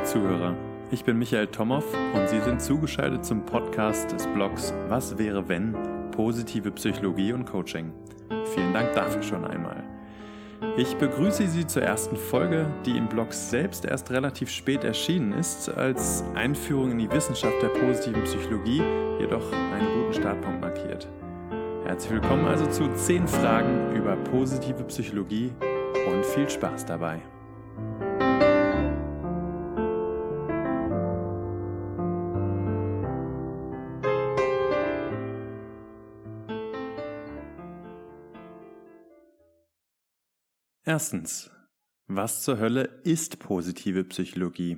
liebe Zuhörer. Ich bin Michael Tomow und Sie sind zugeschaltet zum Podcast des Blogs Was wäre wenn? Positive Psychologie und Coaching. Vielen Dank dafür schon einmal. Ich begrüße Sie zur ersten Folge, die im Blog selbst erst relativ spät erschienen ist, als Einführung in die Wissenschaft der positiven Psychologie jedoch einen guten Startpunkt markiert. Herzlich willkommen also zu 10 Fragen über positive Psychologie und viel Spaß dabei. Erstens. Was zur Hölle ist positive Psychologie?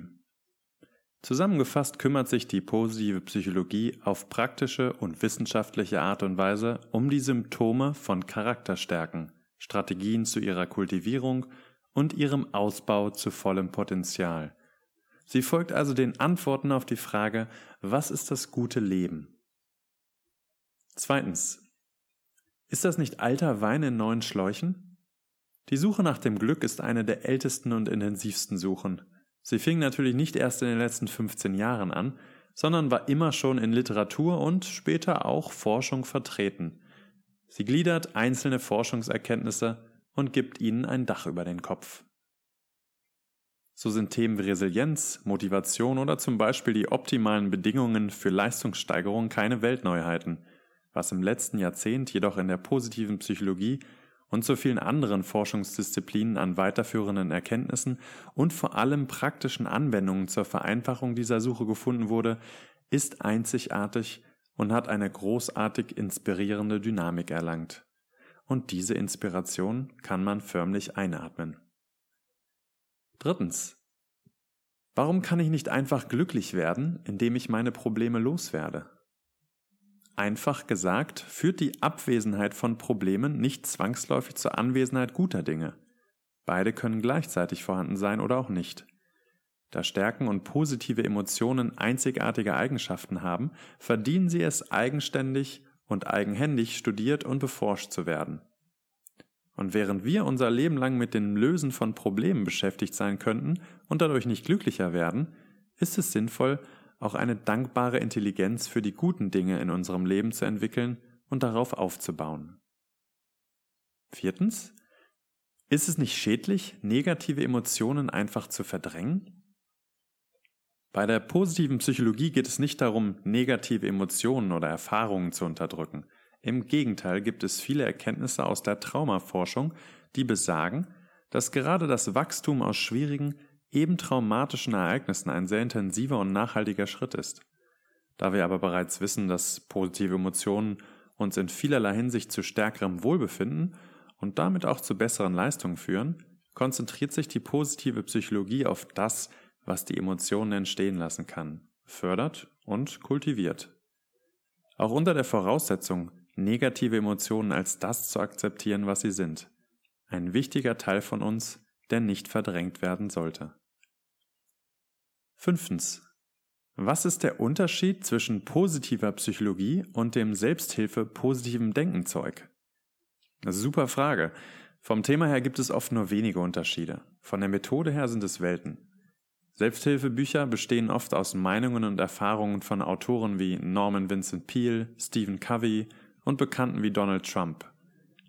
Zusammengefasst kümmert sich die positive Psychologie auf praktische und wissenschaftliche Art und Weise um die Symptome von Charakterstärken, Strategien zu ihrer Kultivierung und ihrem Ausbau zu vollem Potenzial. Sie folgt also den Antworten auf die Frage, was ist das gute Leben? Zweitens. Ist das nicht alter Wein in neuen Schläuchen? Die Suche nach dem Glück ist eine der ältesten und intensivsten Suchen. Sie fing natürlich nicht erst in den letzten 15 Jahren an, sondern war immer schon in Literatur und später auch Forschung vertreten. Sie gliedert einzelne Forschungserkenntnisse und gibt ihnen ein Dach über den Kopf. So sind Themen wie Resilienz, Motivation oder zum Beispiel die optimalen Bedingungen für Leistungssteigerung keine Weltneuheiten, was im letzten Jahrzehnt jedoch in der positiven Psychologie und zu vielen anderen Forschungsdisziplinen an weiterführenden Erkenntnissen und vor allem praktischen Anwendungen zur Vereinfachung dieser Suche gefunden wurde, ist einzigartig und hat eine großartig inspirierende Dynamik erlangt. Und diese Inspiration kann man förmlich einatmen. Drittens. Warum kann ich nicht einfach glücklich werden, indem ich meine Probleme loswerde? Einfach gesagt, führt die Abwesenheit von Problemen nicht zwangsläufig zur Anwesenheit guter Dinge. Beide können gleichzeitig vorhanden sein oder auch nicht. Da Stärken und positive Emotionen einzigartige Eigenschaften haben, verdienen sie es eigenständig und eigenhändig studiert und beforscht zu werden. Und während wir unser Leben lang mit dem Lösen von Problemen beschäftigt sein könnten und dadurch nicht glücklicher werden, ist es sinnvoll, auch eine dankbare Intelligenz für die guten Dinge in unserem Leben zu entwickeln und darauf aufzubauen. Viertens. Ist es nicht schädlich, negative Emotionen einfach zu verdrängen? Bei der positiven Psychologie geht es nicht darum, negative Emotionen oder Erfahrungen zu unterdrücken. Im Gegenteil gibt es viele Erkenntnisse aus der Traumaforschung, die besagen, dass gerade das Wachstum aus schwierigen, eben traumatischen Ereignissen ein sehr intensiver und nachhaltiger Schritt ist. Da wir aber bereits wissen, dass positive Emotionen uns in vielerlei Hinsicht zu stärkerem Wohlbefinden und damit auch zu besseren Leistungen führen, konzentriert sich die positive Psychologie auf das, was die Emotionen entstehen lassen kann, fördert und kultiviert. Auch unter der Voraussetzung, negative Emotionen als das zu akzeptieren, was sie sind. Ein wichtiger Teil von uns, der nicht verdrängt werden sollte. Fünftens. Was ist der Unterschied zwischen positiver Psychologie und dem Selbsthilfe positiven Denkenzeug? Super Frage. Vom Thema her gibt es oft nur wenige Unterschiede. Von der Methode her sind es Welten. Selbsthilfebücher bestehen oft aus Meinungen und Erfahrungen von Autoren wie Norman Vincent Peale, Stephen Covey und Bekannten wie Donald Trump.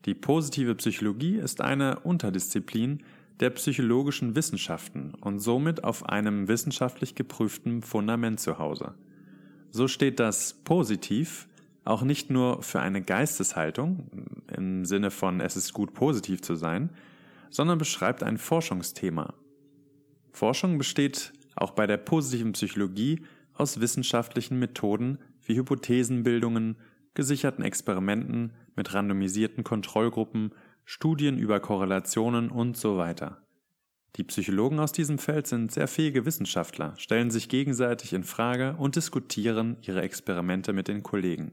Die positive Psychologie ist eine Unterdisziplin, der psychologischen Wissenschaften und somit auf einem wissenschaftlich geprüften Fundament zu Hause. So steht das positiv auch nicht nur für eine Geisteshaltung im Sinne von es ist gut positiv zu sein, sondern beschreibt ein Forschungsthema. Forschung besteht auch bei der positiven Psychologie aus wissenschaftlichen Methoden wie Hypothesenbildungen, gesicherten Experimenten mit randomisierten Kontrollgruppen Studien über Korrelationen und so weiter. Die Psychologen aus diesem Feld sind sehr fähige Wissenschaftler, stellen sich gegenseitig in Frage und diskutieren ihre Experimente mit den Kollegen.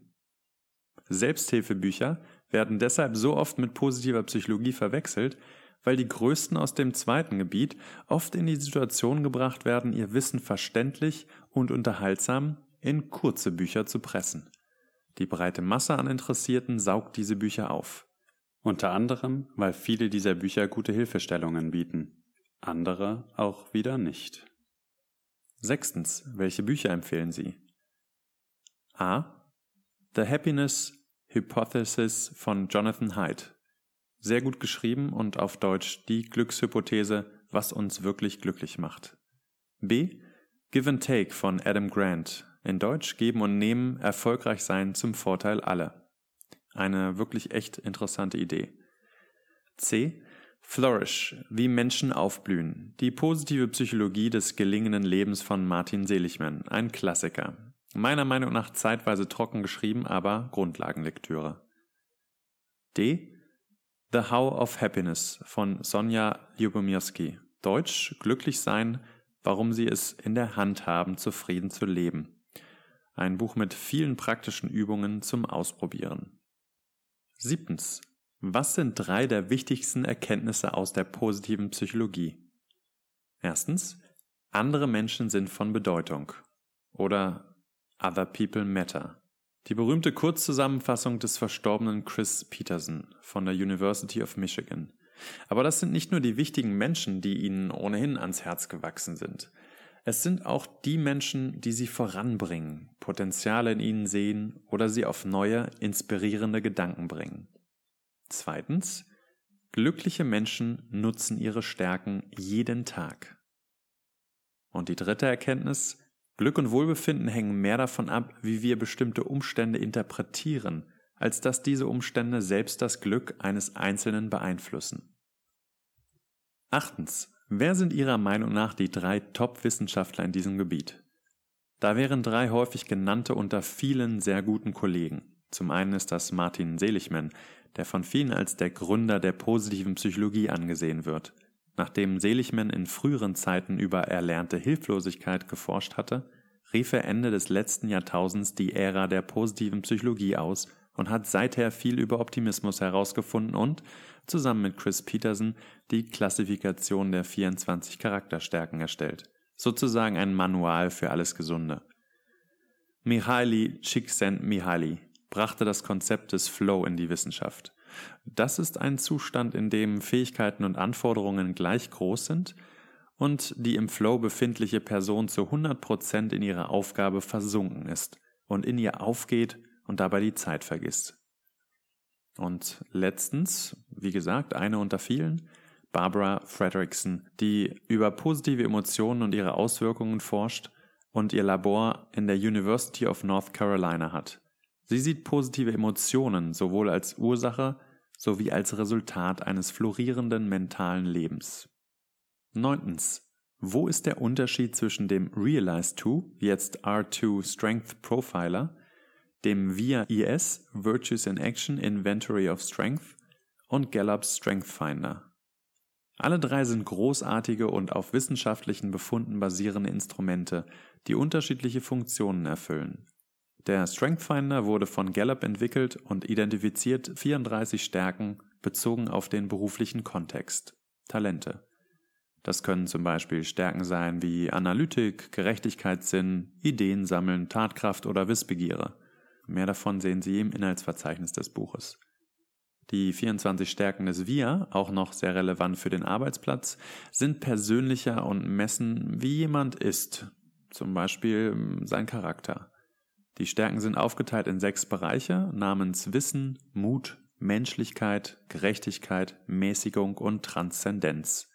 Selbsthilfebücher werden deshalb so oft mit positiver Psychologie verwechselt, weil die Größten aus dem zweiten Gebiet oft in die Situation gebracht werden, ihr Wissen verständlich und unterhaltsam in kurze Bücher zu pressen. Die breite Masse an Interessierten saugt diese Bücher auf. Unter anderem, weil viele dieser Bücher gute Hilfestellungen bieten, andere auch wieder nicht. Sechstens, welche Bücher empfehlen Sie? A. The Happiness Hypothesis von Jonathan Haidt. Sehr gut geschrieben und auf Deutsch die Glückshypothese, was uns wirklich glücklich macht. B. Give and Take von Adam Grant. In Deutsch Geben und Nehmen, erfolgreich sein zum Vorteil aller. Eine wirklich echt interessante Idee. C. Flourish, wie Menschen aufblühen. Die positive Psychologie des gelingenden Lebens von Martin Seligman. Ein Klassiker. Meiner Meinung nach zeitweise trocken geschrieben, aber Grundlagenlektüre. D. The How of Happiness von Sonja Lyubomirsky. Deutsch Glücklich sein, warum sie es in der Hand haben, zufrieden zu leben. Ein Buch mit vielen praktischen Übungen zum Ausprobieren. Siebtens. Was sind drei der wichtigsten Erkenntnisse aus der positiven Psychologie? Erstens. Andere Menschen sind von Bedeutung. Oder Other People Matter. Die berühmte Kurzzusammenfassung des verstorbenen Chris Peterson von der University of Michigan. Aber das sind nicht nur die wichtigen Menschen, die ihnen ohnehin ans Herz gewachsen sind. Es sind auch die Menschen, die sie voranbringen, Potenziale in ihnen sehen oder sie auf neue, inspirierende Gedanken bringen. Zweitens, glückliche Menschen nutzen ihre Stärken jeden Tag. Und die dritte Erkenntnis, Glück und Wohlbefinden hängen mehr davon ab, wie wir bestimmte Umstände interpretieren, als dass diese Umstände selbst das Glück eines Einzelnen beeinflussen. Achtens. Wer sind Ihrer Meinung nach die drei Top-Wissenschaftler in diesem Gebiet? Da wären drei häufig genannte unter vielen sehr guten Kollegen. Zum einen ist das Martin Seligman, der von vielen als der Gründer der positiven Psychologie angesehen wird. Nachdem Seligman in früheren Zeiten über erlernte Hilflosigkeit geforscht hatte, rief er Ende des letzten Jahrtausends die Ära der positiven Psychologie aus und hat seither viel über Optimismus herausgefunden und, zusammen mit Chris Peterson, die Klassifikation der 24 Charakterstärken erstellt. Sozusagen ein Manual für alles Gesunde. Mihaly Csikszentmihalyi brachte das Konzept des Flow in die Wissenschaft. Das ist ein Zustand, in dem Fähigkeiten und Anforderungen gleich groß sind und die im Flow befindliche Person zu 100% in ihrer Aufgabe versunken ist und in ihr aufgeht und dabei die Zeit vergisst. Und letztens, wie gesagt, eine unter vielen, Barbara Fredrickson, die über positive Emotionen und ihre Auswirkungen forscht und ihr Labor in der University of North Carolina hat. Sie sieht positive Emotionen sowohl als Ursache sowie als Resultat eines florierenden mentalen Lebens. Neuntens. Wo ist der Unterschied zwischen dem Realize 2, jetzt R2 Strength Profiler, dem VIA IS Virtues in Action Inventory of Strength und Gallups Strength Finder? Alle drei sind großartige und auf wissenschaftlichen Befunden basierende Instrumente, die unterschiedliche Funktionen erfüllen. Der Strength Finder wurde von Gallup entwickelt und identifiziert 34 Stärken bezogen auf den beruflichen Kontext. Talente. Das können zum Beispiel Stärken sein wie Analytik, Gerechtigkeitssinn, Ideen sammeln, Tatkraft oder Wissbegierde. Mehr davon sehen Sie im Inhaltsverzeichnis des Buches. Die 24 Stärken des Wir, auch noch sehr relevant für den Arbeitsplatz, sind persönlicher und messen, wie jemand ist, zum Beispiel sein Charakter. Die Stärken sind aufgeteilt in sechs Bereiche namens Wissen, Mut, Menschlichkeit, Gerechtigkeit, Mäßigung und Transzendenz.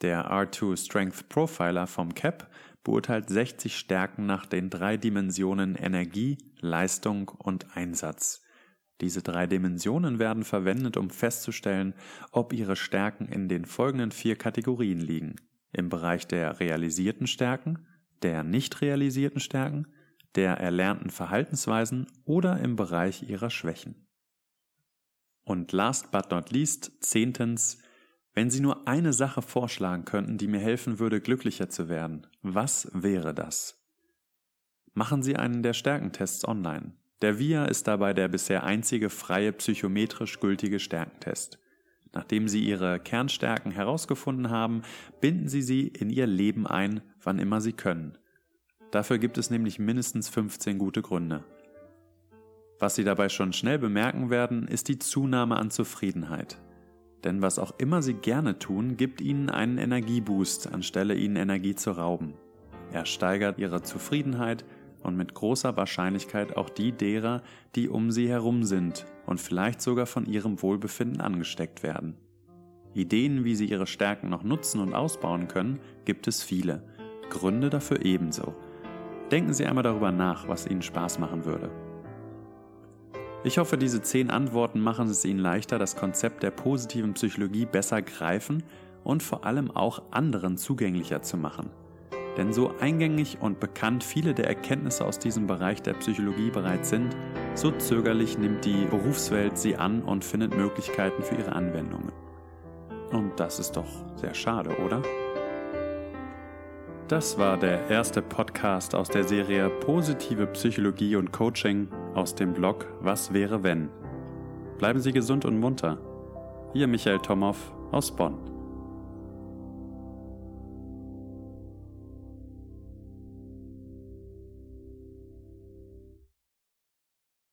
Der R2 Strength Profiler vom CAP beurteilt 60 Stärken nach den drei Dimensionen Energie, Leistung und Einsatz. Diese drei Dimensionen werden verwendet, um festzustellen, ob ihre Stärken in den folgenden vier Kategorien liegen. Im Bereich der realisierten Stärken, der nicht realisierten Stärken, der erlernten Verhaltensweisen oder im Bereich ihrer Schwächen. Und last but not least, zehntens, wenn Sie nur eine Sache vorschlagen könnten, die mir helfen würde, glücklicher zu werden, was wäre das? Machen Sie einen der Stärkentests online. Der VIA ist dabei der bisher einzige freie psychometrisch gültige Stärkentest. Nachdem Sie Ihre Kernstärken herausgefunden haben, binden Sie sie in Ihr Leben ein, wann immer Sie können. Dafür gibt es nämlich mindestens 15 gute Gründe. Was Sie dabei schon schnell bemerken werden, ist die Zunahme an Zufriedenheit. Denn was auch immer Sie gerne tun, gibt Ihnen einen Energieboost, anstelle Ihnen Energie zu rauben. Er steigert ihre Zufriedenheit und mit großer Wahrscheinlichkeit auch die derer, die um sie herum sind und vielleicht sogar von ihrem Wohlbefinden angesteckt werden. Ideen, wie sie ihre Stärken noch nutzen und ausbauen können, gibt es viele. Gründe dafür ebenso. Denken Sie einmal darüber nach, was Ihnen Spaß machen würde. Ich hoffe, diese zehn Antworten machen es Ihnen leichter, das Konzept der positiven Psychologie besser greifen und vor allem auch anderen zugänglicher zu machen. Denn so eingängig und bekannt viele der Erkenntnisse aus diesem Bereich der Psychologie bereits sind, so zögerlich nimmt die Berufswelt sie an und findet Möglichkeiten für ihre Anwendungen. Und das ist doch sehr schade, oder? Das war der erste Podcast aus der Serie Positive Psychologie und Coaching aus dem Blog Was wäre wenn. Bleiben Sie gesund und munter. Ihr Michael Tomow aus Bonn.